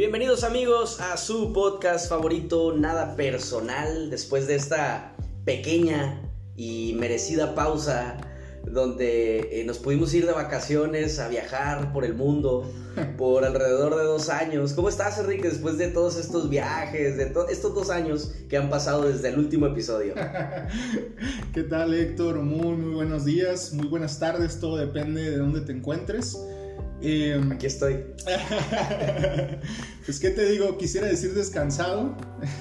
Bienvenidos amigos a su podcast favorito, Nada Personal, después de esta pequeña y merecida pausa donde eh, nos pudimos ir de vacaciones a viajar por el mundo por alrededor de dos años. ¿Cómo estás, Enrique, después de todos estos viajes, de estos dos años que han pasado desde el último episodio? ¿Qué tal, Héctor? Muy, muy buenos días, muy buenas tardes, todo depende de dónde te encuentres. Em, Aquí estoy. pues, ¿qué te digo? Quisiera decir descansado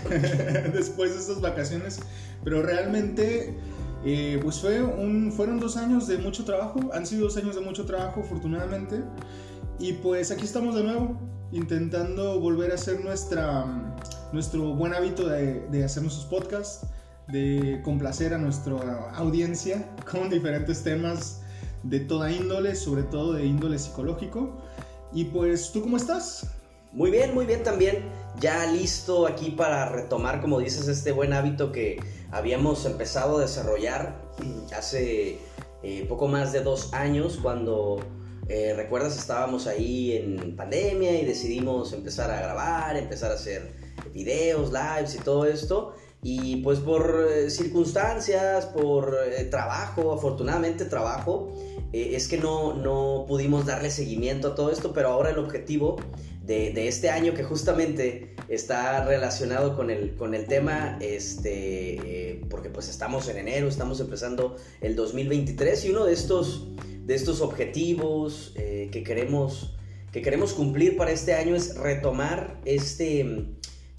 después de estas vacaciones, pero realmente, eh, pues fue un, fueron dos años de mucho trabajo, han sido dos años de mucho trabajo, afortunadamente, y pues aquí estamos de nuevo, intentando volver a hacer nuestra, nuestro buen hábito de, de hacer nuestros podcasts, de complacer a nuestra audiencia con diferentes temas de toda índole, sobre todo de índole psicológico. Y pues, ¿tú cómo estás? Muy bien, muy bien también. Ya listo aquí para retomar, como dices, este buen hábito que habíamos empezado a desarrollar hace eh, poco más de dos años cuando... Eh, recuerdas, estábamos ahí en pandemia y decidimos empezar a grabar, empezar a hacer videos, lives y todo esto. Y pues por eh, circunstancias, por trabajo, afortunadamente trabajo, eh, es que no, no pudimos darle seguimiento a todo esto, pero ahora el objetivo de, de, este año que justamente está relacionado con el, con el tema, este, eh, porque pues estamos en enero, estamos empezando el 2023 y uno de estos, de estos objetivos eh, que, queremos, que queremos cumplir para este año es retomar este,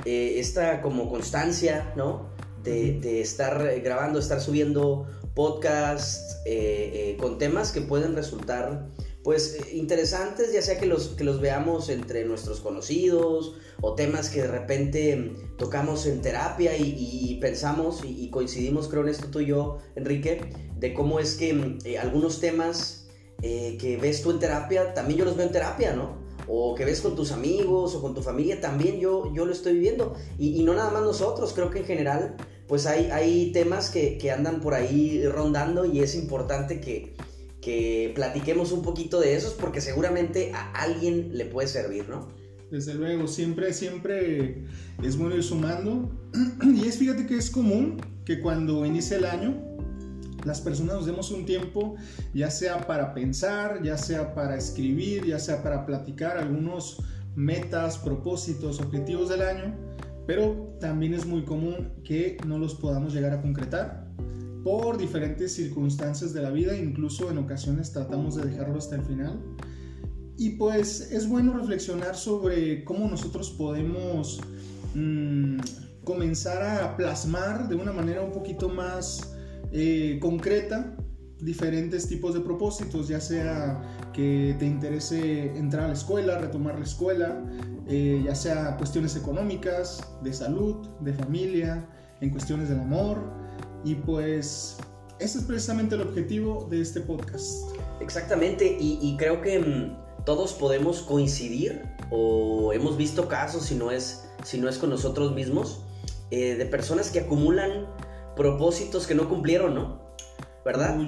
esta como constancia, ¿no? De, de estar grabando, estar subiendo podcasts eh, eh, con temas que pueden resultar pues interesantes, ya sea que los, que los veamos entre nuestros conocidos o temas que de repente tocamos en terapia y, pensamos y, coincidimos creo en esto tú y yo, Enrique, de cómo es que eh, algunos temas que ves tú en terapia, también yo los veo en terapia, ¿no? O que ves con tus amigos o con tu familia, también yo, yo lo estoy viviendo. Y, y no nada más nosotros, creo que en general pues hay, hay temas que, que, andan por ahí rondando y es importante que, que platiquemos un poquito de esos porque seguramente a alguien le puede servir, ¿no? Desde luego, siempre, siempre es bueno ir sumando. Y es, fíjate que es común que cuando inicia el año, las personas nos demos un tiempo, ya sea para pensar, ya sea para escribir, ya sea para platicar algunos metas, propósitos, objetivos del año pero también es muy común que no los podamos llegar a concretar por diferentes circunstancias de la vida, incluso en ocasiones tratamos de dejarlo hasta el final. Y pues es bueno reflexionar sobre cómo nosotros podemos mm, comenzar a plasmar de una manera un poquito más eh, concreta diferentes tipos de propósitos, ya sea que te interese entrar a la escuela, retomar la escuela, eh, ya sea cuestiones económicas, de salud, de familia, en cuestiones del amor. Y pues ese es precisamente el objetivo de este podcast. Exactamente, y, creo que mm, todos podemos coincidir o hemos visto casos, si no es, si no es con nosotros mismos, eh, de personas que acumulan propósitos que no cumplieron, ¿no? ¿Verdad?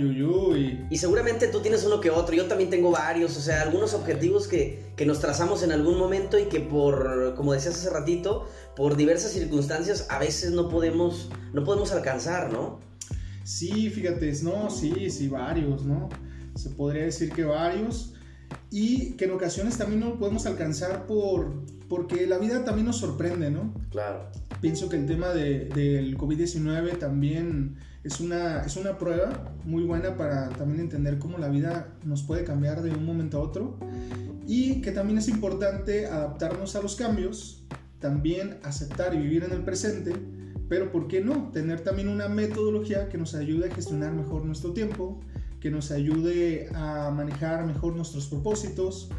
Y seguramente tú tienes uno que otro, yo también tengo varios, o sea, algunos objetivos que, que, nos trazamos en algún momento y que por, como decías hace ratito, por diversas circunstancias a veces no podemos, no podemos alcanzar, ¿no? Sí, fíjate, no, sí, sí, varios, ¿no? Se podría decir que varios y que en ocasiones también no podemos alcanzar por, porque la vida también nos sorprende, ¿no? Claro. Pienso que el tema de, del COVID-19 también es una, es una prueba muy buena para también entender cómo la vida nos puede cambiar de un momento a otro y que también es importante adaptarnos a los cambios, también aceptar y vivir en el presente, pero ¿por qué no? Tener también una metodología que nos ayude a gestionar mejor nuestro tiempo, que nos ayude a manejar mejor nuestros propósitos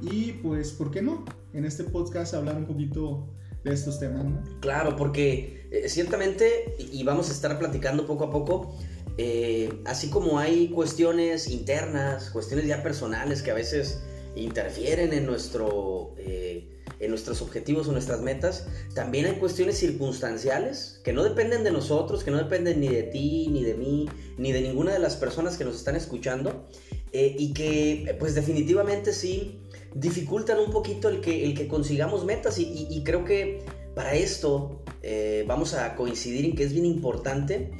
y pues, ¿por qué no? En este podcast hablar un poquito de estos temas, ¿no? Claro, porque eh, ciertamente, y vamos a estar platicando poco a poco, eh, así como hay cuestiones internas, cuestiones ya personales que a veces interfieren en, nuestro, eh, en nuestros objetivos o nuestras metas, también hay cuestiones circunstanciales que no dependen de nosotros, que no dependen ni de ti, ni de mí, ni de ninguna de las personas que nos están escuchando, y que pues definitivamente sí dificultan un poquito el que, el que consigamos metas y, creo que para esto eh, vamos a coincidir en que es bien importante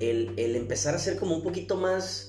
el, el empezar a ser como un poquito más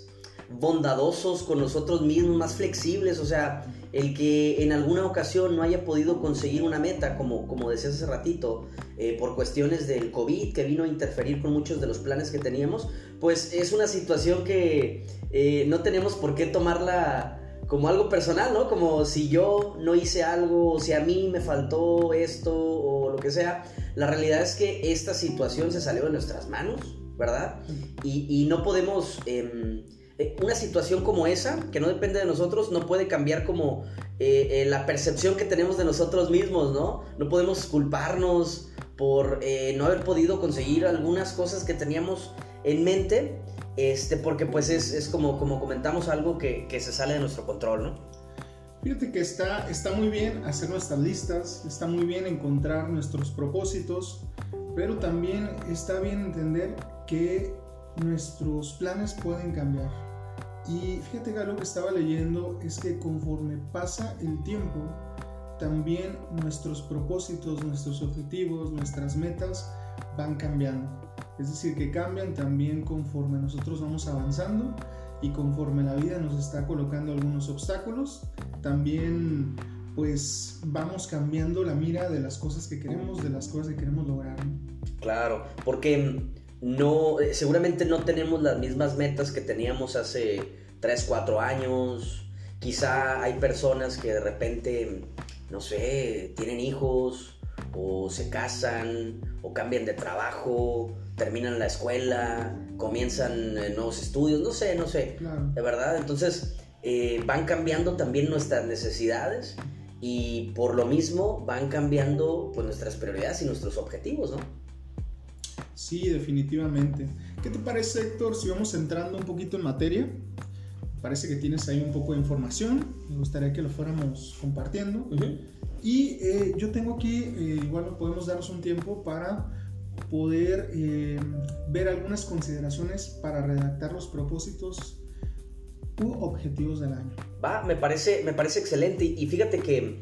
bondadosos con nosotros mismos, más flexibles, o sea, el que en alguna ocasión no haya podido conseguir una meta, como, como decías hace ratito, eh, por cuestiones del COVID, que vino a interferir con muchos de los planes que teníamos, pues es una situación que eh, no tenemos por qué tomarla como algo personal, ¿no? Como si yo no hice algo, si a mí me faltó esto o lo que sea. La realidad es que esta situación se salió de nuestras manos, ¿verdad? Y, no podemos... Em, eh, una situación como esa, que no depende de nosotros, no puede cambiar como eh, eh, la percepción que tenemos de nosotros mismos, ¿no? No podemos culparnos por no haber podido conseguir algunas cosas que teníamos en mente, este, porque pues es, como, como comentamos algo que, se sale de nuestro control, ¿no? Fíjate que está, está muy bien hacer nuestras listas, está muy bien encontrar nuestros propósitos, pero también está bien entender que nuestros planes pueden cambiar. Y fíjate que algo que estaba leyendo es que conforme pasa el tiempo, también nuestros propósitos, nuestros objetivos, nuestras metas van cambiando. Es decir, que cambian también conforme nosotros vamos avanzando y conforme la vida nos está colocando algunos obstáculos, también pues vamos cambiando la mira de las cosas que queremos, de las cosas que queremos lograr. Claro, porque no, seguramente no tenemos las mismas metas que teníamos hace 3, 4 años. Quizá hay personas que de repente, no sé, tienen hijos o se casan o cambian de trabajo, terminan la escuela, comienzan eh, nuevos estudios, no sé, no sé, de verdad. Entonces eh, van cambiando también nuestras necesidades y por lo mismo van cambiando pues, nuestras prioridades y nuestros objetivos, ¿no? Sí, definitivamente. ¿Qué te parece, Héctor, si vamos entrando un poquito en materia? Parece que tienes ahí un poco de información. Me gustaría que lo fuéramos compartiendo. Y eh, yo tengo aquí, eh, igual podemos darnos un tiempo para poder eh, ver algunas consideraciones para redactar los propósitos u objetivos del año. Va, me parece, me parece excelente. Y fíjate que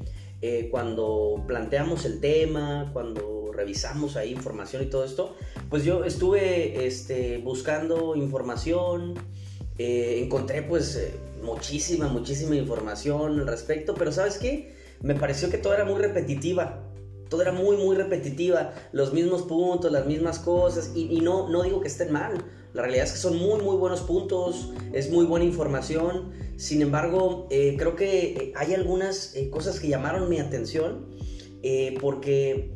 cuando planteamos el tema, cuando revisamos ahí información y todo esto, pues yo estuve este, buscando información, eh, encontré pues eh, muchísima, muchísima información al respecto, pero ¿sabes qué? Me pareció que todo era muy repetitiva. Todo era muy, muy repetitiva. Los mismos puntos, las mismas cosas. Y, no, no digo que estén mal. La realidad es que son muy, muy buenos puntos. Es muy buena información. Sin embargo, eh, creo que hay algunas cosas que llamaron mi atención. porque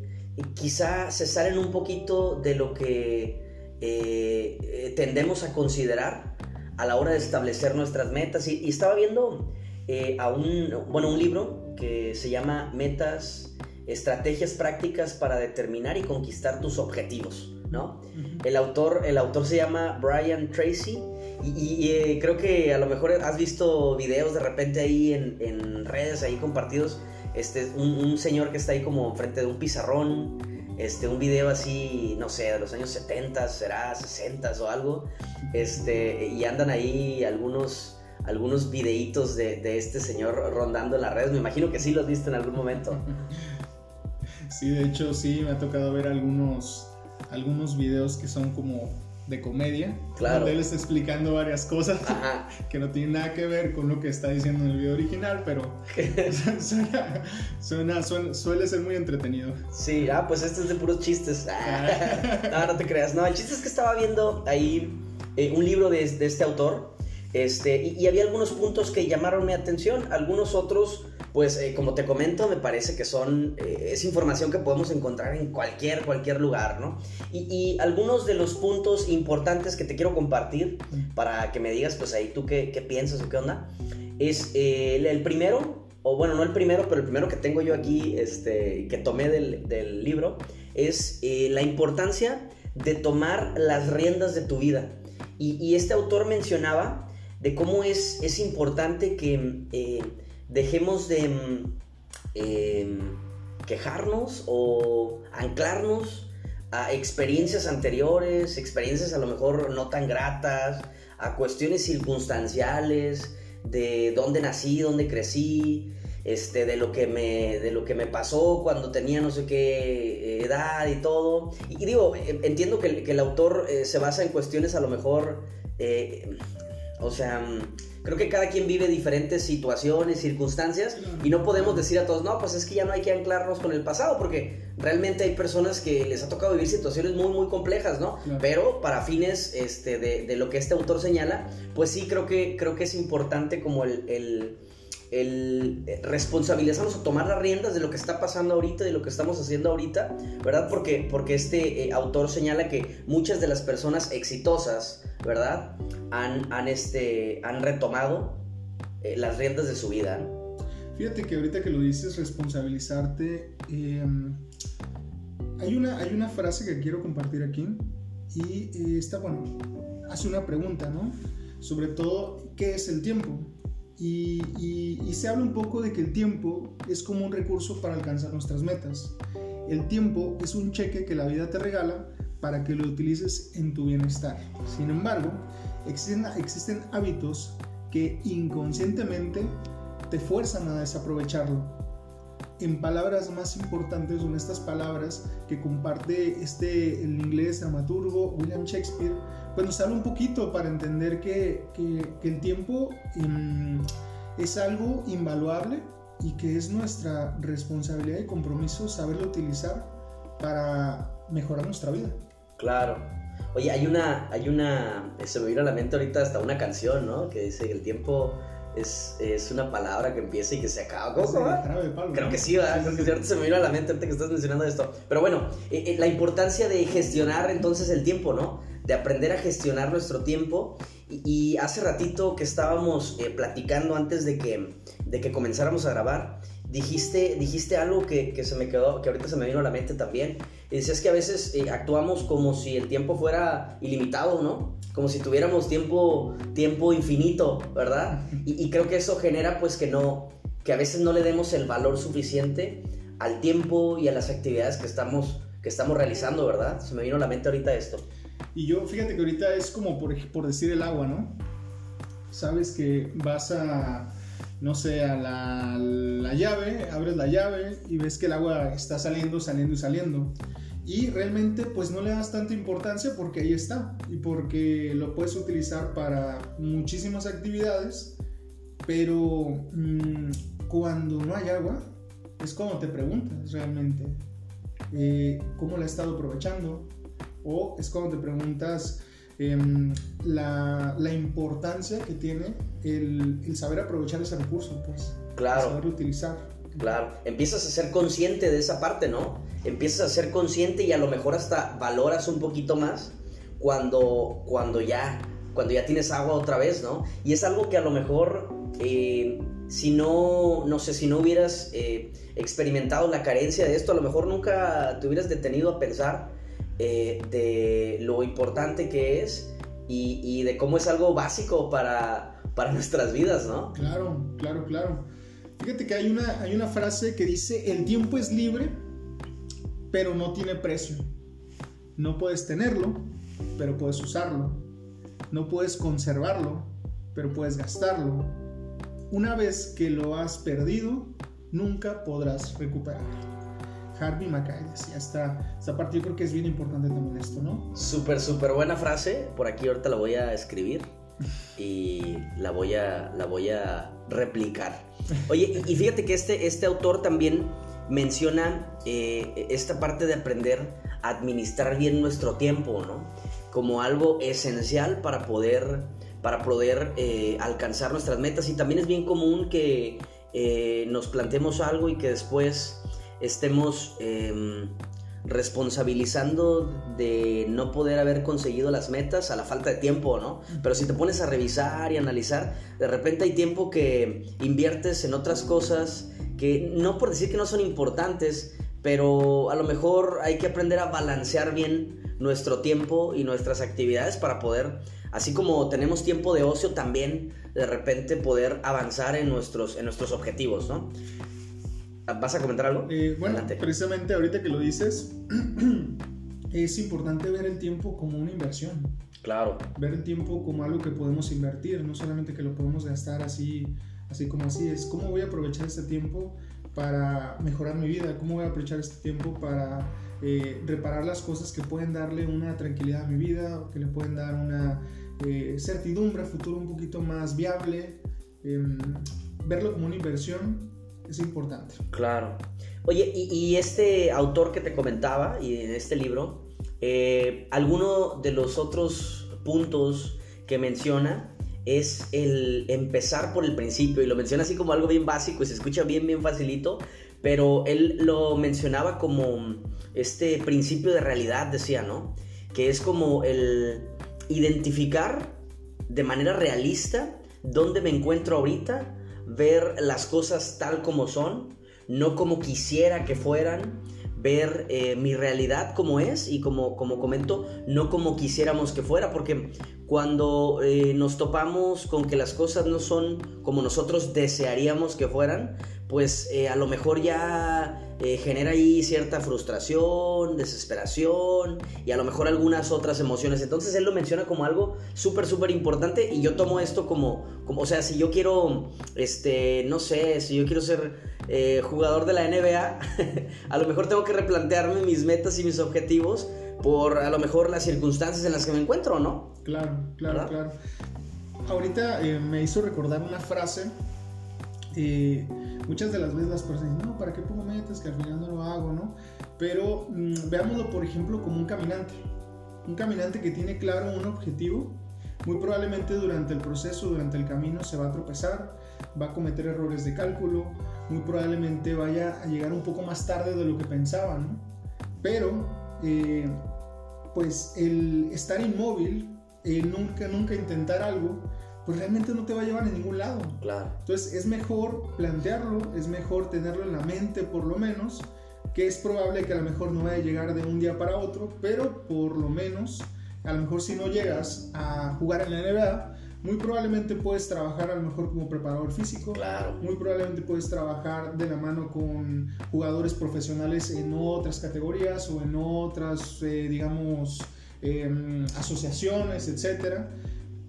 quizá se salen un poquito de lo que eh, eh, tendemos a considerar a la hora de establecer nuestras metas. Y, estaba viendo eh, a un, bueno, un libro que se llama Metas, Estrategias Prácticas para Determinar y Conquistar tus Objetivos. ¿no? el, autor, el autor se llama Brian Tracy y, creo que a lo mejor has visto videos de repente ahí en, en redes ahí compartidos este, un, señor que está ahí como frente de un pizarrón, este, un video así, no sé, de los años 70, será 60 o algo, este, y andan ahí algunos, algunos videitos de, de este señor rondando en las redes, me imagino que sí los viste en algún momento. Sí, de hecho sí, me ha tocado ver algunos, algunos videos que son como de comedia, claro. donde él está explicando varias cosas que no tienen nada que ver con lo que está diciendo en el video original, pero suena, suele ser muy entretenido. Sí, ah, pues este es de puros chistes. no, no te creas. No, el chiste es que estaba viendo ahí eh, un libro de, de, este autor este, y, y había algunos puntos que llamaron mi atención, algunos otros pues eh, como te comento, me parece que son, eh, es información que podemos encontrar en cualquier, cualquier lugar, ¿no? Y, algunos de los puntos importantes que te quiero compartir para que me digas, pues ahí tú qué, qué piensas o qué onda, es eh, el, primero, o bueno, no el primero, pero el primero que tengo yo aquí, este, que tomé del, del libro, es la importancia de tomar las riendas de tu vida. Y, y, este autor mencionaba de cómo es, es importante que dejemos de mm, em, quejarnos o anclarnos a experiencias anteriores, experiencias a lo mejor no tan gratas, a cuestiones circunstanciales, de dónde nací, dónde crecí, este, de lo que me, de lo que me pasó cuando tenía no sé qué edad y todo. Y, digo, eh, entiendo que, el autor eh, se basa en cuestiones a lo mejor, eh, o sea, mm, creo que cada quien vive diferentes situaciones, circunstancias, y no podemos decir a todos, no, pues es que ya no hay que anclarnos con el pasado, porque realmente hay personas que les ha tocado vivir situaciones muy, muy complejas, ¿no? Pero para fines este, de, de, lo que este autor señala, pues sí creo que, creo que es importante como el el responsabilizarnos o tomar las riendas de lo que está pasando ahorita, de lo que estamos haciendo ahorita, ¿verdad? Porque, porque este eh, autor señala que muchas de las personas exitosas, ¿verdad? Han, han, este, han retomado eh, las riendas de su vida. Fíjate que ahorita que lo dices, responsabilizarte, em, hay, una, hay una frase que quiero compartir aquí y está, bueno, hace una pregunta, ¿no? Sobre todo, ¿qué es el tiempo? Y, se habla un poco de que el tiempo es como un recurso para alcanzar nuestras metas. El tiempo es un cheque que la vida te regala para que lo utilices en tu bienestar. Sin embargo, existen, hábitos que inconscientemente te fuerzan a desaprovecharlo. En palabras más importantes son estas palabras que comparte este el inglés dramaturgo William Shakespeare pues nos habla un poquito para entender que, el tiempo em, es algo invaluable y que es nuestra responsabilidad y compromiso saberlo utilizar para mejorar nuestra vida. Claro. Oye, hay una, hay una, se me vino a la mente ahorita hasta una canción, ¿no? Que dice que el tiempo es, es una palabra que empieza y que se acaba. ¿Cómo Creo que sí, ¿verdad? Creo que sí, ahorita se me vino a la mente ahorita que estás mencionando esto. Pero bueno, eh, eh, la importancia de gestionar entonces el tiempo, ¿no? de aprender a gestionar nuestro tiempo. Y, hace ratito que estábamos eh, platicando antes de que, de que comenzáramos a grabar, dijiste, dijiste algo que, que, se me quedó, que ahorita se me vino a la mente también. Y decías que a veces eh, actuamos como si el tiempo fuera ilimitado, ¿no? Como si tuviéramos tiempo, tiempo infinito, ¿verdad? Y, y creo que eso genera pues que no, que a veces no le demos el valor suficiente al tiempo y a las actividades que estamos, que estamos realizando, ¿verdad? Se me vino a la mente ahorita esto. Y yo, fíjate que ahorita es como por, por decir el agua, ¿no? Sabes que vas a, no sé, a la, la, llave, abres la llave y ves que el agua está saliendo, saliendo y saliendo. Y realmente pues no le das tanta importancia porque ahí está y porque lo puedes utilizar para muchísimas actividades, pero mmm, cuando no hay agua es como te preguntas realmente eh, cómo la he estado aprovechando, o es cuando te preguntas em, la, la, importancia que tiene el, el, saber aprovechar ese recurso, pues. Claro. Saberlo utilizar. Claro, empiezas a ser consciente de esa parte, ¿no? Empiezas a ser consciente y a lo mejor hasta valoras un poquito más cuando, cuando, ya, cuando ya tienes agua otra vez, ¿no? Y es algo que a lo mejor, eh, si no, no sé, si no hubieras eh, experimentado la carencia de esto, a lo mejor nunca te hubieras detenido a pensar eh, de lo importante que es y, de cómo es algo básico para, para nuestras vidas, ¿no? Claro, claro, claro. Fíjate que hay una, hay una frase que dice, el tiempo es libre, pero no tiene precio. No puedes tenerlo, pero puedes usarlo. No puedes conservarlo, pero puedes gastarlo. Una vez que lo has perdido, nunca podrás recuperarlo. Harvey Mackay decía esta, esta parte yo creo que es bien importante también esto, ¿no? Súper, súper buena frase, por aquí ahorita la voy a escribir y la voy a, la voy a replicar. Oye, y fíjate que este, este autor también menciona eh, esta parte de aprender a administrar bien nuestro tiempo, ¿no? Como algo esencial para poder, para poder eh, alcanzar nuestras metas. Y también es bien común que eh, nos planteemos algo y que después estemos em, responsabilizando de no poder haber conseguido las metas a la falta de tiempo, ¿no? Pero si te pones a revisar y analizar, de repente hay tiempo que inviertes en otras cosas que no por decir que no son importantes, pero a lo mejor hay que aprender a balancear bien nuestro tiempo y nuestras actividades para poder, así como tenemos tiempo de ocio, también de repente poder avanzar en nuestros, en nuestros objetivos, ¿no? ¿Vas a comentar algo? Eh, bueno, precisamente ahorita que lo dices, es importante ver el tiempo como una inversión. Claro. Ver el tiempo como algo que podemos invertir, no solamente que lo podemos gastar así, así como así. Es cómo voy a aprovechar este tiempo para mejorar mi vida, cómo voy a aprovechar este tiempo para eh, reparar las cosas que pueden darle una tranquilidad a mi vida, que le pueden dar una eh, certidumbre a futuro un poquito más viable. Em, verlo como una inversión es importante. Claro. Oye, y, este autor que te comentaba, y en este libro, eh, alguno de los otros puntos que menciona es el empezar por el principio, y lo menciona así como algo bien básico y se escucha bien, bien facilito, pero él lo mencionaba como este principio de realidad, decía, ¿no? Que es como el identificar de manera realista dónde me encuentro ahorita, ver las cosas tal como son, no como quisiera que fueran, ver eh, mi realidad como es y como, como comento, no como quisiéramos que fuera, porque cuando eh, nos topamos con que las cosas no son como nosotros desearíamos que fueran, pues eh, a lo mejor ya genera ahí cierta frustración, desesperación y a lo mejor algunas otras emociones. Entonces él lo menciona como algo súper, súper importante y yo tomo esto como, como, o sea, si yo quiero, este, no sé, si yo quiero ser eh, jugador de la NBA, a lo mejor tengo que replantearme mis metas y mis objetivos por a lo mejor las circunstancias en las que me encuentro, ¿no? Claro, claro, claro. Ahorita eh, me hizo recordar una frase. Eh, muchas de las veces las personas dicen, no, ¿para qué pongo metas? Que al final no lo hago, ¿no? Pero mm, veámoslo, por ejemplo, como un caminante. Un caminante que tiene claro un objetivo, muy probablemente durante el proceso, durante el camino, se va a tropezar, va a cometer errores de cálculo, muy probablemente vaya a llegar un poco más tarde de lo que pensaba, ¿no? Pero, eh, pues el estar inmóvil, el nunca, nunca intentar algo, pues realmente no te va a llevar a ningún lado. Claro. Entonces es mejor plantearlo, es mejor tenerlo en la mente por lo menos, que es probable que a lo mejor no vaya a llegar de un día para otro, pero por lo menos, a lo mejor si no llegas a jugar en la NBA, muy probablemente puedes trabajar a lo mejor como preparador físico. Claro. Muy probablemente puedes trabajar de la mano con jugadores profesionales en otras categorías o en otras, eh, digamos, em, asociaciones, etcétera.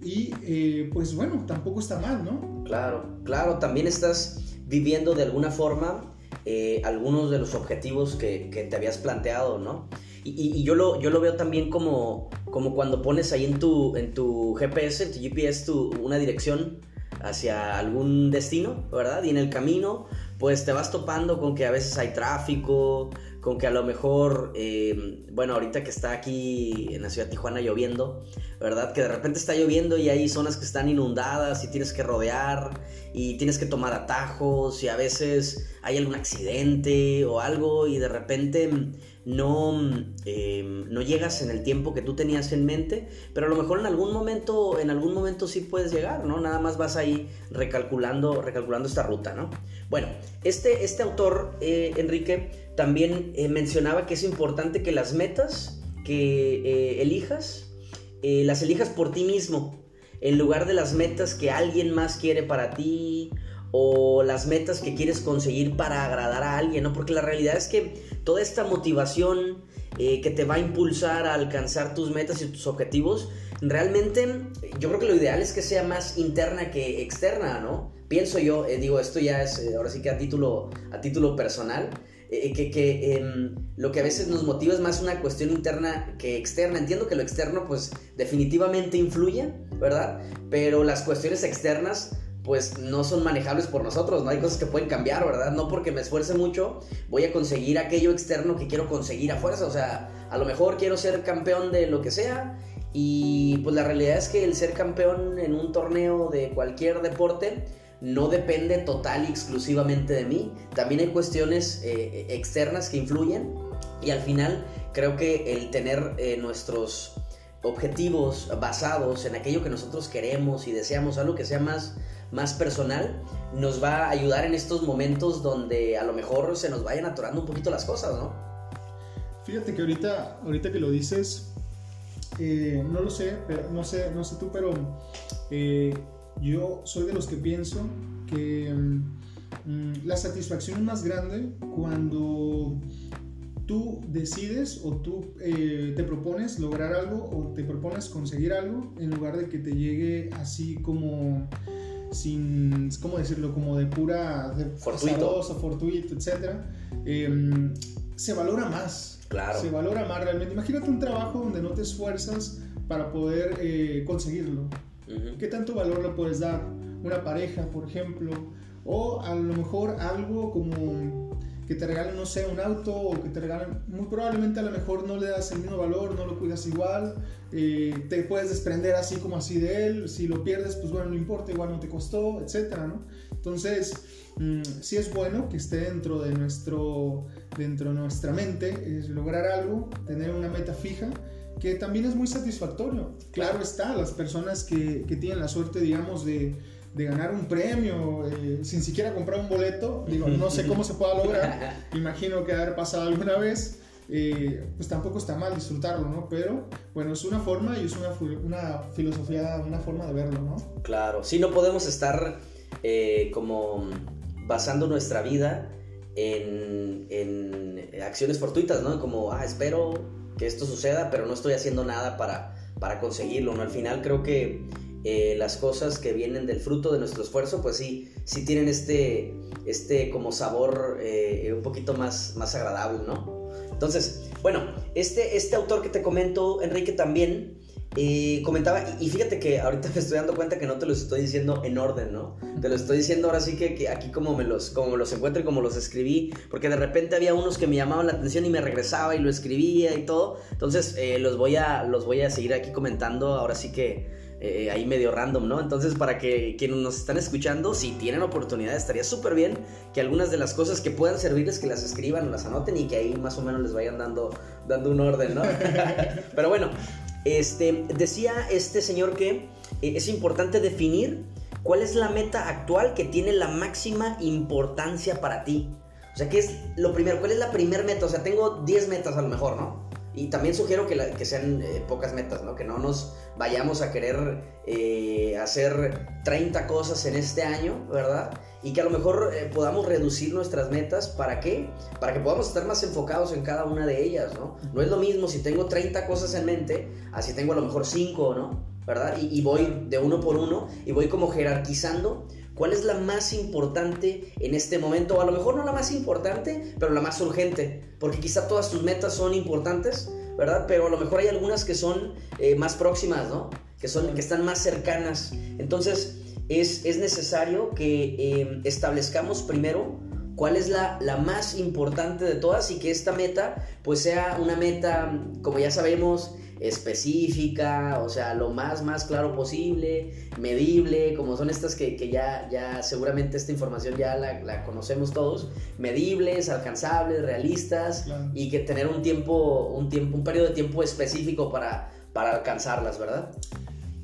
Y eh, pues bueno, tampoco está mal, ¿no? Claro, claro, también estás viviendo de alguna forma eh, algunos de los objetivos que, te habías planteado, ¿no? Y, yo, lo, yo lo veo también como, como cuando pones ahí en tu, en tu GPS, en tu GPS, tu, una dirección hacia algún destino, ¿verdad? Y en el camino, pues te vas topando con que a veces hay tráfico, con que a lo mejor, eh, bueno, ahorita que está aquí en la ciudad de Tijuana lloviendo, ¿verdad? Que de repente está lloviendo y hay zonas que están inundadas y tienes que rodear y tienes que tomar atajos y a veces hay algún accidente o algo y de repente no, em, no llegas en el tiempo que tú tenías en mente, pero a lo mejor en algún momento, en algún momento sí puedes llegar, ¿no? Nada más vas ahí recalculando, recalculando esta ruta, ¿no? Bueno, este, este autor, eh, Enrique, también eh, mencionaba que es importante que las metas que eh, elijas, las elijas por ti mismo, en lugar de las metas que alguien más quiere para ti o las metas que quieres conseguir para agradar a alguien, ¿no? Porque la realidad es que toda esta motivación eh, que te va a impulsar a alcanzar tus metas y tus objetivos, realmente yo creo que lo ideal es que sea más interna que externa, ¿no? Pienso yo, eh, digo, esto ya es eh, ahora sí que a título, a título personal, que, que em, lo que a veces nos motiva es más una cuestión interna que externa. Entiendo que lo externo pues definitivamente influye, ¿verdad? Pero las cuestiones externas pues no son manejables por nosotros, ¿no? Hay cosas que pueden cambiar, ¿verdad? No porque me esfuerce mucho voy a conseguir aquello externo que quiero conseguir a fuerza, o sea, a lo mejor quiero ser campeón de lo que sea y pues la realidad es que el ser campeón en un torneo de cualquier deporte no depende total y exclusivamente de mí, también hay cuestiones eh, externas que influyen y al final creo que el tener eh, nuestros objetivos basados en aquello que nosotros queremos y deseamos, algo que sea más más personal, nos va a ayudar en estos momentos donde a lo mejor se nos vayan atorando un poquito las cosas, ¿no? Fíjate que ahorita, ahorita que lo dices, eh, no lo sé, pero, no sé, no sé tú, pero eh, yo soy de los que pienso que mm, la satisfacción es más grande cuando tú decides o tú eh, te propones lograr algo o te propones conseguir algo en lugar de que te llegue así como sin, ¿cómo decirlo? Como de pura... De fortuito. fortuito, etc. Em, se valora más. Claro. Se valora más realmente. Imagínate un trabajo donde no te esfuerzas para poder eh, conseguirlo. ¿Qué tanto valor le puedes dar? Una pareja, por ejemplo, o a lo mejor algo como que te regalen, no sé, un auto o que te regalen, muy probablemente a lo mejor no le das el mismo valor, no lo cuidas igual, eh, te puedes desprender así como así de él, si lo pierdes, pues bueno, no importa, igual no te costó, etcétera, ¿no? Entonces, mm, sí es bueno que esté dentro de, nuestro, dentro de nuestra mente, es lograr algo, tener una meta fija, que también es muy satisfactorio. Claro está, las personas que, que tienen la suerte, digamos, de de ganar un premio eh, sin siquiera comprar un boleto. Digo, no sé cómo se pueda lograr. Imagino que haber pasado alguna vez. Eh, pues tampoco está mal disfrutarlo, ¿no? Pero bueno, es una forma y es una, una filosofía, una forma de verlo, ¿no? Claro, sí, no podemos estar eh, como basando nuestra vida en, en, acciones fortuitas, ¿no? Como, ah, espero que esto suceda, pero no estoy haciendo nada para, para conseguirlo, ¿no? Al final creo que eh, las cosas que vienen del fruto de nuestro esfuerzo, pues sí, sí tienen este, este como sabor eh, un poquito más, más agradable, ¿no? Entonces, bueno, este, este autor que te comento, Enrique, también eh, comentaba, y, fíjate que ahorita me estoy dando cuenta que no te los estoy diciendo en orden, ¿no? Te lo estoy diciendo ahora sí que, aquí como me los, como los encuentro y como los escribí, porque de repente había unos que me llamaban la atención y me regresaba y lo escribía y todo. Entonces, los, voy a, los voy a seguir aquí comentando, ahora sí que eh, ahí medio random, ¿no? Entonces, para que quienes nos están escuchando, si tienen oportunidad, estaría súper bien que algunas de las cosas que puedan servirles, que las escriban, las anoten y que ahí más o menos les vayan dando, dando un orden, ¿no? Pero bueno, este, decía este señor que eh, es importante definir cuál es la meta actual que tiene la máxima importancia para ti. O sea, ¿qué es lo primero? ¿Cuál es la primera meta? O sea, tengo 10 metas a lo mejor, ¿no? Y también sugiero que, que sean eh, pocas metas, ¿no? Que no nos vayamos a querer eh, hacer 30 cosas en este año, ¿verdad? Y que a lo mejor eh, podamos reducir nuestras metas. ¿Para qué? Para que podamos estar más enfocados en cada una de ellas, ¿no? No es lo mismo si tengo 30 cosas en mente, así tengo a lo mejor 5, ¿no? ¿Verdad? Y, y voy de uno por uno y voy como jerarquizando ¿Cuál es la más importante en este momento? A lo mejor no la más importante, pero la más urgente. Porque quizá todas tus metas son importantes, ¿verdad? Pero a lo mejor hay algunas que son eh, más próximas, ¿no? Que, son, que están más cercanas. Entonces, es, es necesario que em, establezcamos primero cuál es la, la, más importante de todas y que esta meta pues sea una meta, como ya sabemos, específica, o sea, lo más, más claro posible, medible, como son estas que, que ya, ya seguramente esta información ya la, la conocemos todos, medibles, alcanzables, realistas y que tener un tiempo, un tiempo, un periodo de tiempo específico para, para alcanzarlas, ¿verdad?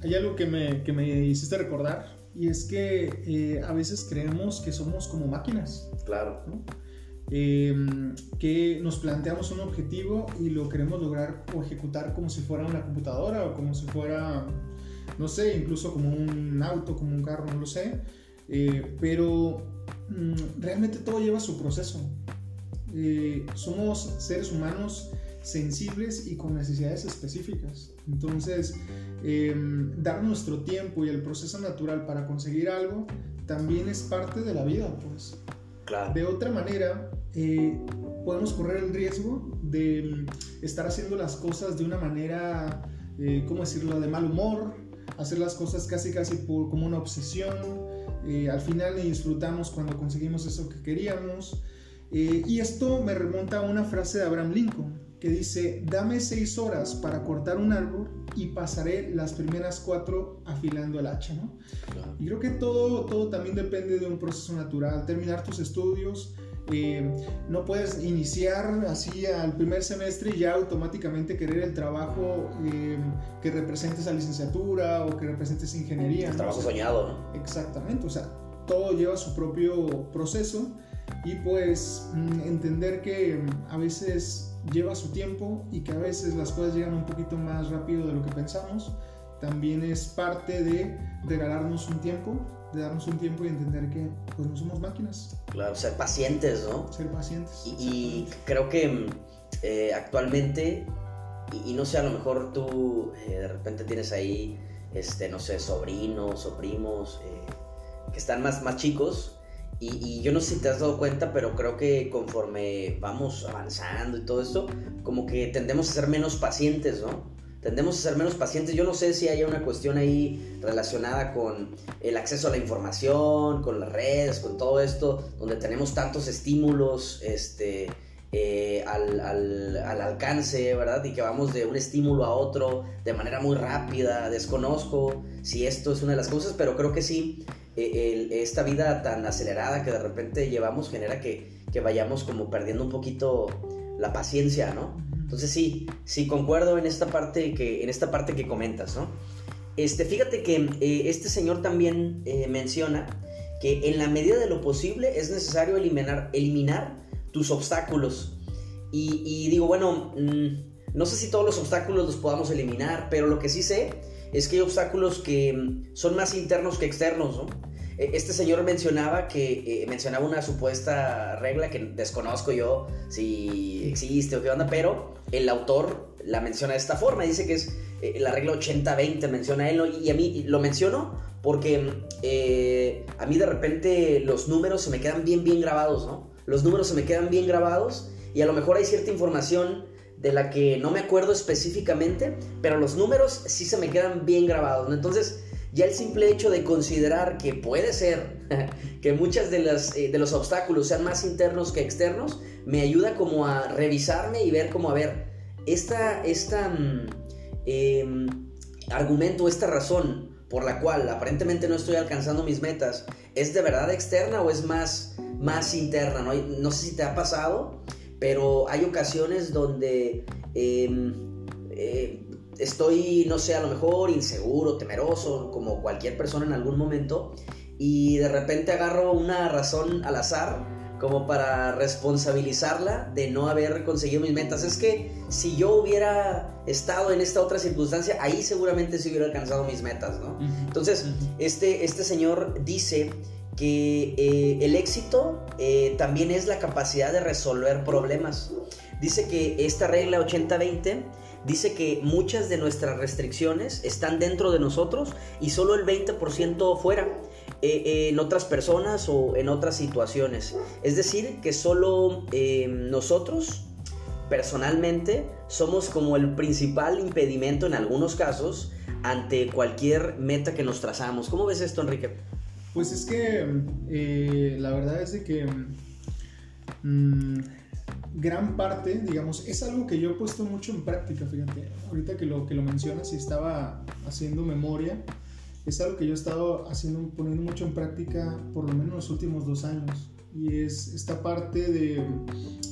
Hay algo que me, que me hiciste recordar y es que eh, a veces creemos que somos como máquinas. Claro. ¿no? Em, que nos planteamos un objetivo y lo queremos lograr o ejecutar como si fuera una computadora o como si fuera, no sé, incluso como un auto, como un carro, no lo sé. Eh, pero mm, realmente todo lleva su proceso. Eh, somos seres humanos sensibles y con necesidades específicas. Entonces, em, dar nuestro tiempo y el proceso natural para conseguir algo también es parte de la vida, pues. De otra manera, eh, podemos correr el riesgo de estar haciendo las cosas de una manera, eh, ¿cómo decirlo?, de mal humor, hacer las cosas casi casi por, como una obsesión. Eh, al final disfrutamos cuando conseguimos eso que queríamos. y esto me remonta a una frase de Abraham Lincoln que dice, dame seis horas para cortar un árbol y pasaré las primeras cuatro afilando el hacha, ¿no? Y creo que todo, todo también depende de un proceso natural. Terminar tus estudios, eh, no puedes iniciar así al primer semestre y ya automáticamente querer el trabajo eh, que represente esa licenciatura o que represente esa ingeniería. El trabajo soñado, ¿no? Exactamente, o sea, todo lleva su propio proceso y pues mm, entender que a veces lleva su tiempo y que a veces las cosas llegan un poquito más rápido de lo que pensamos, también es parte de regalarnos un tiempo de darnos un tiempo y entender que pues no somos máquinas. Claro, ser pacientes, ¿no? Ser pacientes. Y, creo que eh, actualmente, y, no sé, a lo mejor tú eh, de repente tienes ahí, este, no sé, sobrinos o primos eh, que están más, más chicos. Y, y, yo no sé si te has dado cuenta, pero creo que conforme vamos avanzando y todo esto, como que tendemos a ser menos pacientes, ¿no? Tendemos a ser menos pacientes. Yo no sé si hay una cuestión ahí relacionada con el acceso a la información, con las redes, con todo esto, donde tenemos tantos estímulos este, eh, al, alcance, ¿verdad? Y que vamos de un estímulo a otro de manera muy rápida. Desconozco si esto es una de las cosas, pero creo que sí. Eh, esta vida tan acelerada que de repente llevamos genera que, que vayamos como perdiendo un poquito la paciencia, ¿no? Entonces sí, sí concuerdo en esta parte que, en esta parte que comentas, ¿no? Este, fíjate que eh, este señor también eh, menciona que en la medida de lo posible es necesario eliminar, eliminar tus obstáculos. Y, digo, bueno, mm, no sé si todos los obstáculos los podamos eliminar, pero lo que sí sé es que hay obstáculos que son más internos que externos, ¿no? E, este señor mencionaba que eh, mencionaba una supuesta regla que desconozco yo si existe o qué onda, pero el autor la menciona de esta forma. Dice que es eh, la regla 80-20, menciona él, y a mí lo menciono porque eh, a mí de repente los números se me quedan bien, bien grabados, ¿no? Los números se me quedan bien grabados y a lo mejor hay cierta información de la que no me acuerdo específicamente, pero los números sí se me quedan bien grabados, ¿no? Entonces, ya el simple hecho de considerar que puede ser que muchas de, las, eh, de los obstáculos sean más internos que externos, me ayuda como a revisarme y ver como, a ver, esta, esta mm, em, argumento, esta razón por la cual aparentemente no estoy alcanzando mis metas, ¿es de verdad externa o es más, más interna? ¿no? no sé si te ha pasado, pero hay ocasiones donde... Em, eh, estoy, no sé, a lo mejor inseguro, temeroso, como cualquier persona en algún momento, y de repente agarro una razón al azar como para responsabilizarla de no haber conseguido mis metas. Es que si yo hubiera estado en esta otra circunstancia, ahí seguramente se hubiera alcanzado mis metas, ¿no? Entonces, este, este señor dice que eh, el éxito eh, también es la capacidad de resolver problemas. Dice que esta regla 80-20 dice que muchas de nuestras restricciones están dentro de nosotros y solo el 20% fuera. Eh, eh, en otras personas o en otras situaciones. Es decir, que solo eh, nosotros personalmente somos como el principal impedimento en algunos casos ante cualquier meta que nos trazamos. ¿Cómo ves esto, Enrique? Pues es que la verdad es que mm, gran parte, digamos, es algo que yo he puesto mucho en práctica, fíjate, ahorita que lo, que lo mencionas y estaba haciendo memoria, es algo que yo he estado haciendo, poniendo mucho en práctica por lo menos los últimos dos años, y es esta parte de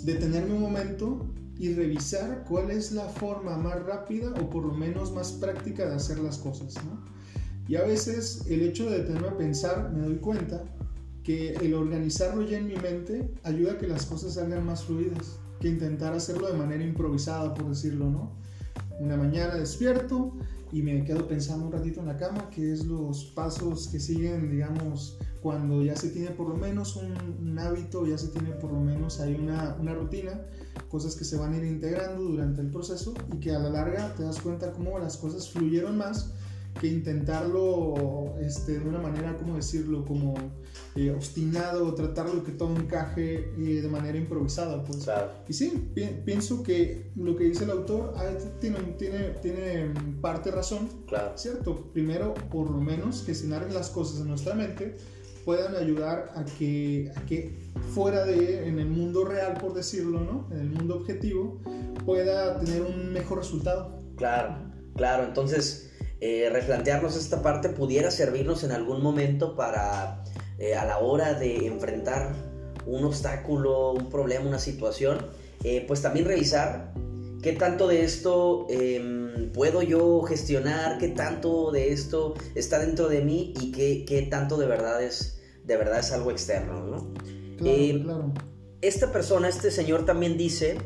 detenerme un momento y revisar cuál es la forma más rápida o por lo menos más práctica de hacer las cosas, ¿no? Y a veces el hecho de detenerme a pensar, me doy cuenta que el organizarlo ya en mi mente ayuda a que las cosas salgan más fluidas que intentar hacerlo de manera improvisada, por decirlo, ¿no? Una mañana despierto y me quedo pensando un ratito en la cama, que es los pasos que siguen, digamos, cuando ya se tiene por lo menos un, hábito, ya se tiene por lo menos hay una, una, rutina, cosas que se van a ir integrando durante el proceso y que a la larga te das cuenta cómo las cosas fluyeron más que intentarlo este, de una manera, ¿cómo decirlo? Como eh, obstinado, tratarlo de que todo encaje eh, de manera improvisada. Pues. Y sí, pienso que lo que dice el autor ah, tiene, tiene, tiene parte razón, claro. ¿cierto? Primero, por lo menos, que se las cosas en nuestra mente puedan ayudar a que, a que fuera de, en el mundo real, por decirlo, ¿no? En el mundo objetivo, pueda tener un mejor resultado. Claro, claro. Entonces, eh, replantearnos esta parte pudiera servirnos en algún momento para eh, a la hora de enfrentar un obstáculo, un problema, una situación, eh, pues también revisar qué tanto de esto em, puedo yo gestionar, qué tanto de esto está dentro de mí y qué, qué tanto de verdad es, de verdad es algo externo, ¿no? Claro, Esta persona, este señor también dice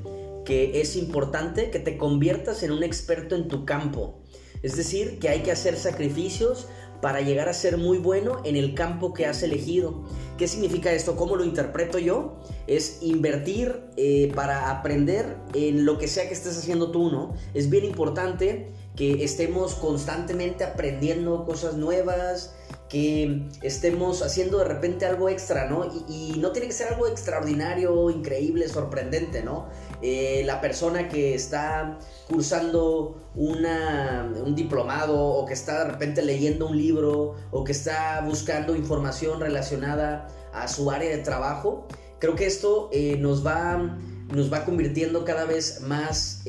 que es importante que te conviertas en un experto en tu campo. Es decir, que hay que hacer sacrificios para llegar a ser muy bueno en el campo que has elegido. ¿Qué significa esto? ¿Cómo lo interpreto yo? Es invertir eh, para aprender en lo que sea que estés haciendo tú, ¿no? Es bien importante que estemos constantemente aprendiendo cosas nuevas, que estemos haciendo de repente algo extra, ¿no? Y, no tiene que ser algo extraordinario, increíble, sorprendente, ¿no? Eh, la persona que está cursando una, un diplomado o que está de repente leyendo un libro o que está buscando información relacionada a su área de trabajo, creo que esto eh, nos, va, nos va convirtiendo cada vez más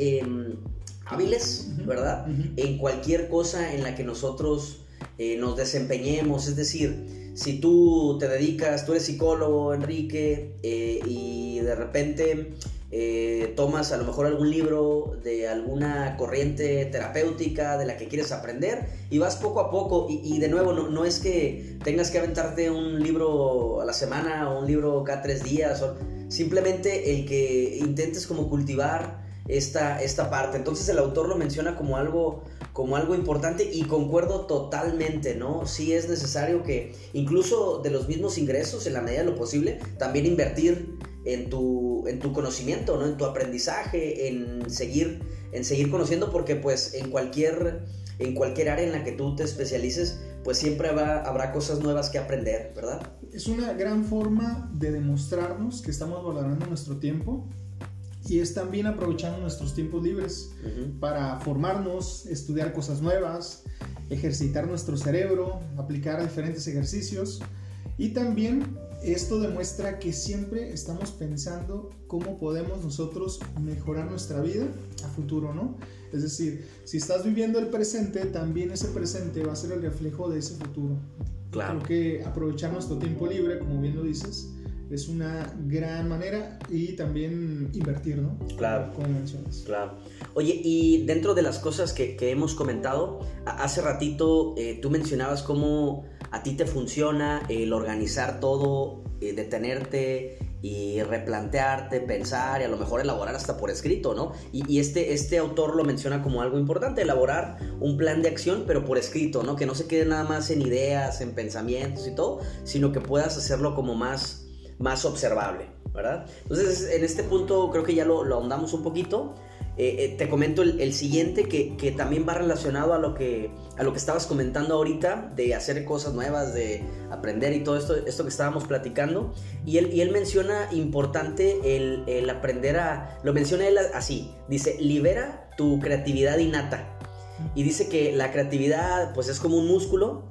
hábiles, ¿verdad? En cualquier cosa en la que nosotros eh, nos desempeñemos. Es decir, si tú te dedicas, tú eres psicólogo, Enrique, y de repente eh, tomas a lo mejor algún libro de alguna corriente terapéutica de la que quieres aprender y vas poco a poco y, de nuevo no, es que tengas que aventarte un libro a la semana o un libro cada tres días, o simplemente el que intentes como cultivar esta, esta parte. Entonces el autor lo menciona como algo como algo importante y concuerdo totalmente, ¿no? Sí es necesario que incluso de los mismos ingresos, en la medida de lo posible, también invertir en tu, en tu conocimiento, ¿no? En tu aprendizaje, en seguir, en seguir conociendo, porque pues en cualquier, en cualquier área en la que tú te especialices, pues siempre habrá cosas nuevas que aprender, ¿verdad? Es una gran forma de demostrarnos que estamos valorando nuestro tiempo y es también aprovechando nuestros tiempos libres para formarnos, estudiar cosas nuevas, ejercitar nuestro cerebro, aplicar diferentes ejercicios y también esto demuestra que siempre estamos pensando cómo podemos nosotros mejorar nuestra vida a futuro, ¿no? Es decir, si estás viviendo el presente, también ese presente va a ser el reflejo de ese futuro. Claro. Creo que aprovechar nuestro tiempo libre, como bien lo dices, es una gran manera y también invertir, ¿no? Claro. Como mencionas. Claro. Oye, y dentro de las cosas que, hemos comentado, hace ratito eh, tú mencionabas cómo a ti te funciona el organizar todo, eh, detenerte y replantearte, pensar y a lo mejor elaborar hasta por escrito, ¿no? Y, este, este autor lo menciona como algo importante, elaborar un plan de acción, pero por escrito, ¿no? Que no se quede nada más en ideas, en pensamientos y todo, sino que puedas hacerlo como más más observable, ¿verdad? Entonces, en este punto creo que ya lo, ahondamos un poquito. Eh, eh, te comento el, siguiente que, también va relacionado a lo, que, a lo que estabas comentando ahorita, de hacer cosas nuevas, de aprender y todo esto, esto que estábamos platicando. Y él, y él menciona importante el, el aprender a, lo menciona él así, dice, libera tu creatividad innata. Y dice que la creatividad pues es como un músculo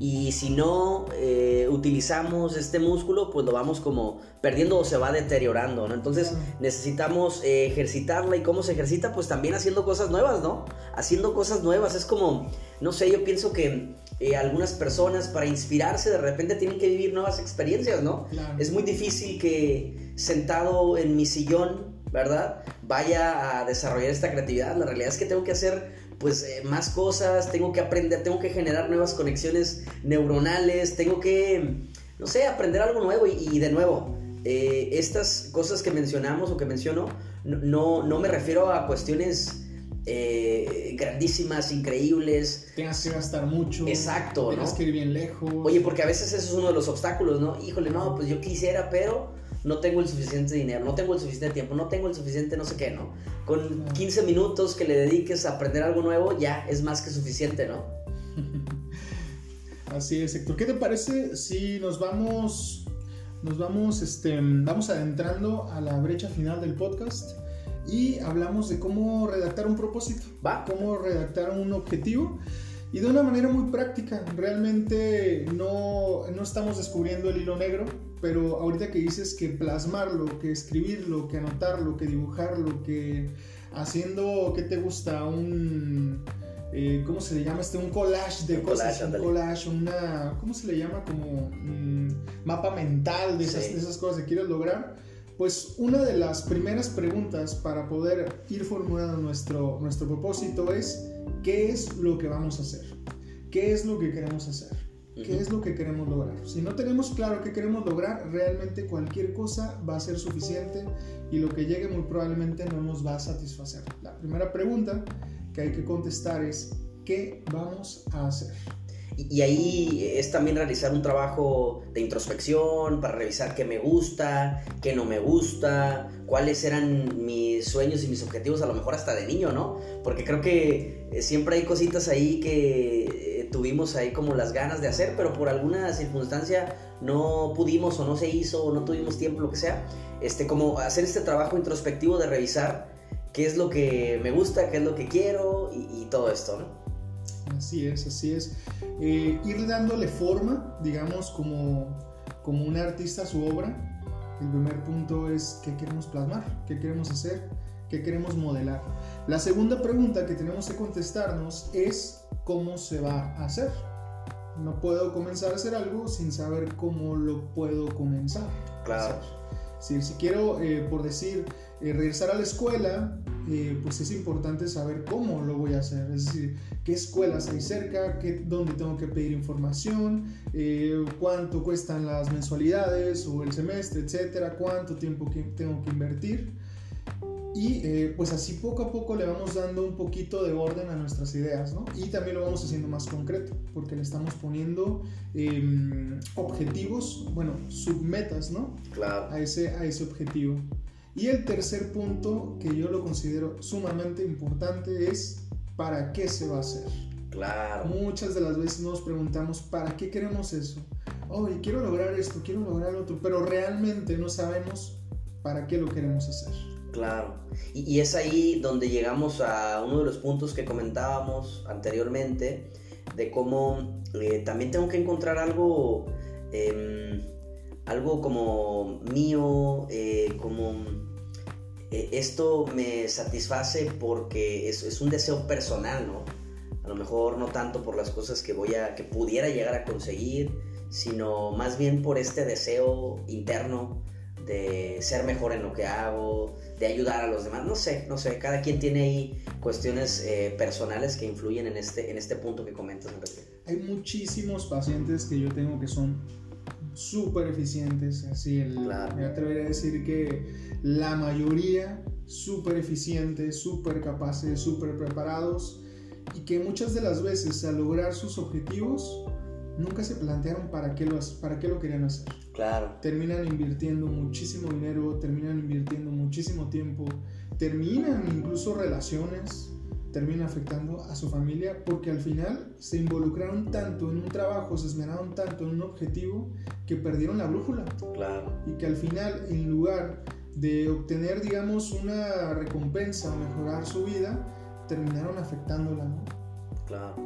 y si no eh, utilizamos este músculo, pues lo vamos como perdiendo o se va deteriorando, ¿no? Entonces necesitamos eh, ejercitarla y cómo se ejercita, pues también haciendo cosas nuevas, ¿no? Haciendo cosas nuevas, es como, no sé, yo pienso que eh, algunas personas para inspirarse de repente tienen que vivir nuevas experiencias, ¿no? Es muy difícil que sentado en mi sillón, ¿verdad? Vaya a desarrollar esta creatividad. La realidad es que tengo que hacer pues eh, más cosas, tengo que aprender, tengo que generar nuevas conexiones neuronales, tengo que, no sé, aprender algo nuevo y, de nuevo, eh, estas cosas que mencionamos o que menciono, no, no me refiero a cuestiones eh, grandísimas, increíbles. Tengas que gastar mucho. Exacto, Tengas que ir bien lejos. Oye, porque a veces eso es uno de los obstáculos, ¿no? Híjole, no, pues yo quisiera, pero no tengo el suficiente dinero, no tengo el suficiente tiempo, no tengo el suficiente no sé qué, ¿no? Con 15 minutos que le dediques a aprender algo nuevo ya es más que suficiente, ¿no? Así es, Héctor. ¿Qué te parece si nos vamos, nos vamos, este, vamos adentrando a la brecha final del podcast y hablamos de cómo redactar un propósito, ¿Va? Cómo redactar un objetivo y de una manera muy práctica. Realmente no, no estamos descubriendo el hilo negro, pero ahorita que dices que plasmarlo, que escribirlo, que anotarlo, que dibujarlo, que haciendo, ¿qué te gusta? Un... Eh, ¿cómo se le llama? Este, un collage de cosas, un collage, una, ¿cómo se le llama? Como un mapa mental de esas, de esas cosas que quieres lograr. Pues una de las primeras preguntas para poder ir formulando nuestro, nuestro propósito es, ¿qué es lo que vamos a hacer? ¿Qué es lo que queremos hacer? ¿Qué es lo que queremos lograr? Si no tenemos claro qué queremos lograr, realmente cualquier cosa va a ser suficiente y lo que llegue muy probablemente no nos va a satisfacer. La primera pregunta que hay que contestar es, ¿qué vamos a hacer? Y, ahí es también realizar un trabajo de introspección para revisar qué me gusta, qué no me gusta, cuáles eran mis sueños y mis objetivos, a lo mejor hasta de niño, ¿no? Porque creo que eh, siempre hay cositas ahí que eh, tuvimos ahí como las ganas de hacer, pero por alguna circunstancia no pudimos o no se hizo o no tuvimos tiempo, lo que sea. Este, como hacer este trabajo introspectivo de revisar qué es lo que me gusta, qué es lo que quiero y, y todo esto, ¿no? Así es, así es. Eh, ir dándole forma, digamos, como, como un artista a su obra. El primer punto es qué queremos plasmar, qué queremos hacer, qué queremos modelar. La segunda pregunta que tenemos que contestarnos es cómo se va a hacer. No puedo comenzar a hacer algo sin saber cómo lo puedo comenzar. Claro. Si, si quiero, eh, por decir, eh, regresar a la escuela, eh, pues es importante saber cómo lo voy a hacer. Es decir, qué escuelas hay cerca, qué, dónde tengo que pedir información, cuánto cuestan las mensualidades o el semestre, etcétera, cuánto tiempo que tengo que invertir. Y eh, pues así poco a poco le vamos dando un poquito de orden a nuestras ideas, ¿no? Y también lo vamos haciendo más concreto, porque le estamos poniendo em, objetivos, bueno, submetas, ¿no? Claro. A ese, a ese objetivo. Y el tercer punto que yo lo considero sumamente importante es ¿para qué se va a hacer? Claro. Muchas de las veces nos preguntamos ¿para qué queremos eso? Oh, quiero lograr esto, quiero lograr lo otro, pero realmente no sabemos para qué lo queremos hacer. Claro. Y, es ahí donde llegamos a uno de los puntos que comentábamos anteriormente, de cómo eh, también tengo que encontrar algo, em, algo como mío, eh, como eh, esto me satisface porque es, es, un deseo personal, ¿no? A lo mejor no tanto por las cosas que voy a, que pudiera llegar a conseguir, sino más bien por este deseo interno de ser mejor en lo que hago, de ayudar a los demás. No sé, no sé, cada quien tiene ahí cuestiones eh, personales que influyen en este, en este punto que comentas. Hay muchísimos pacientes que yo tengo que son súper eficientes, así el, me atrevería a decir que la mayoría súper eficientes, súper capaces, súper preparados y que muchas de las veces al lograr sus objetivos nunca se plantearon para qué, lo, para qué lo querían hacer. Claro. Terminan invirtiendo muchísimo dinero, terminan invirtiendo muchísimo tiempo, terminan incluso relaciones, terminan afectando a su familia porque al final se involucraron tanto en un trabajo, se esmeraron tanto en un objetivo que perdieron la brújula. Claro. Y que al final, en lugar de obtener, digamos, una recompensa o mejorar su vida, terminaron afectándola, ¿no? Claro.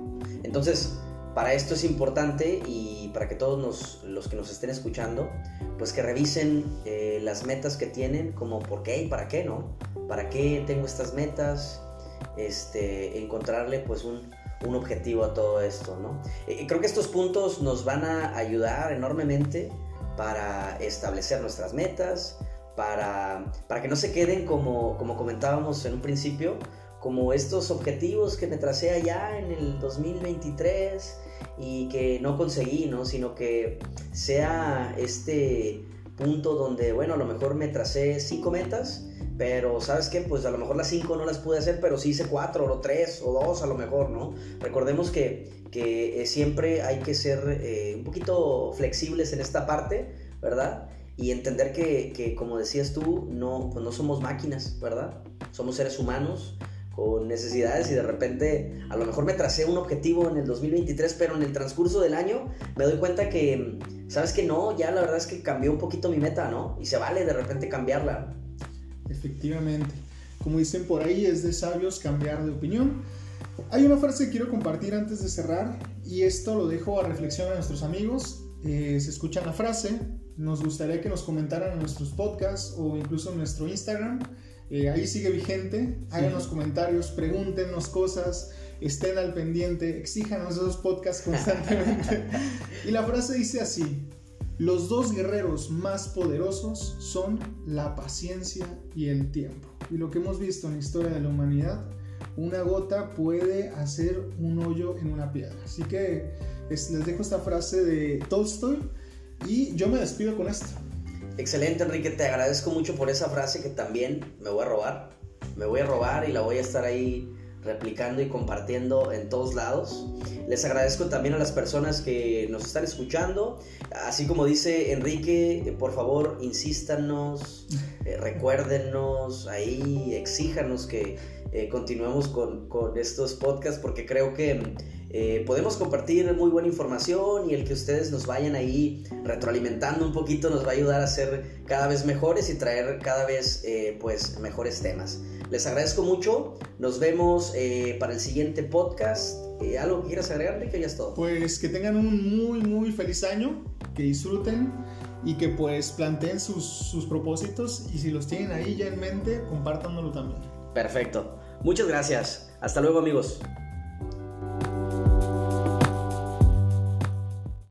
Entonces, para esto es importante y para que todos los que nos estén escuchando, pues que revisen eh, las metas que tienen, como por qué y para qué, ¿no? ¿Para qué tengo estas metas? Este, encontrarle pues un, un objetivo a todo esto, ¿no? Creo que estos puntos nos van a ayudar enormemente para establecer nuestras metas, para, para que no se queden como, como comentábamos en un principio, como estos objetivos que me tracé allá en el 2023 y que no conseguí, ¿no? Sino que sea este punto donde, bueno, a lo mejor me tracé cinco metas, pero ¿sabes qué? Pues a lo mejor las cinco no las pude hacer, pero sí hice cuatro o tres o dos a lo mejor, ¿no? Recordemos que, que eh, siempre hay que ser eh, un poquito flexibles en esta parte, ¿verdad? Y entender que, que como decías tú, no, pues no somos máquinas, ¿verdad? Somos seres humanos con necesidades y de repente a lo mejor me tracé un objetivo en el 2023, pero en el transcurso del año me doy cuenta que, sabes que no, ya la verdad es que cambió un poquito mi meta, ¿no? Y se vale de repente cambiarla. Efectivamente. Como dicen por ahí, es de sabios cambiar de opinión. Hay una frase que quiero compartir antes de cerrar y esto lo dejo a reflexión a nuestros amigos. Eh, se escucha la frase, nos gustaría que nos comentaran en nuestros podcasts o incluso en nuestro Instagram eh, ahí sigue vigente. Háganos comentarios, pregúntenos cosas, estén al pendiente, exíjanos esos podcasts constantemente. y la frase dice así: Los dos guerreros más poderosos son la paciencia y el tiempo. Y lo que hemos visto en la historia de la humanidad, una gota puede hacer un hoyo en una piedra. Así que les dejo esta frase de Tolstoy y yo me despido con esto. Excelente, Enrique, te agradezco mucho por esa frase que también me voy a robar. Me voy a robar y la voy a estar ahí replicando y compartiendo en todos lados. Les agradezco también a las personas que nos están escuchando. Así como dice Enrique, por favor, insístanos, eh, recuérdenos, ahí exíjanos que eh, continuemos con, con, estos podcasts porque creo que eh, podemos compartir muy buena información y el que ustedes nos vayan ahí retroalimentando un poquito nos va a ayudar a ser cada vez mejores y traer cada vez eh, pues mejores temas. Les agradezco mucho, nos vemos para el siguiente podcast. ¿Algo que quieras agregar, que Ya es todo. Pues que tengan un muy, muy feliz año, que disfruten y que pues planteen sus, sus propósitos y si los tienen ahí ya en mente, compártanlo también. Perfecto. Muchas gracias. Hasta luego amigos.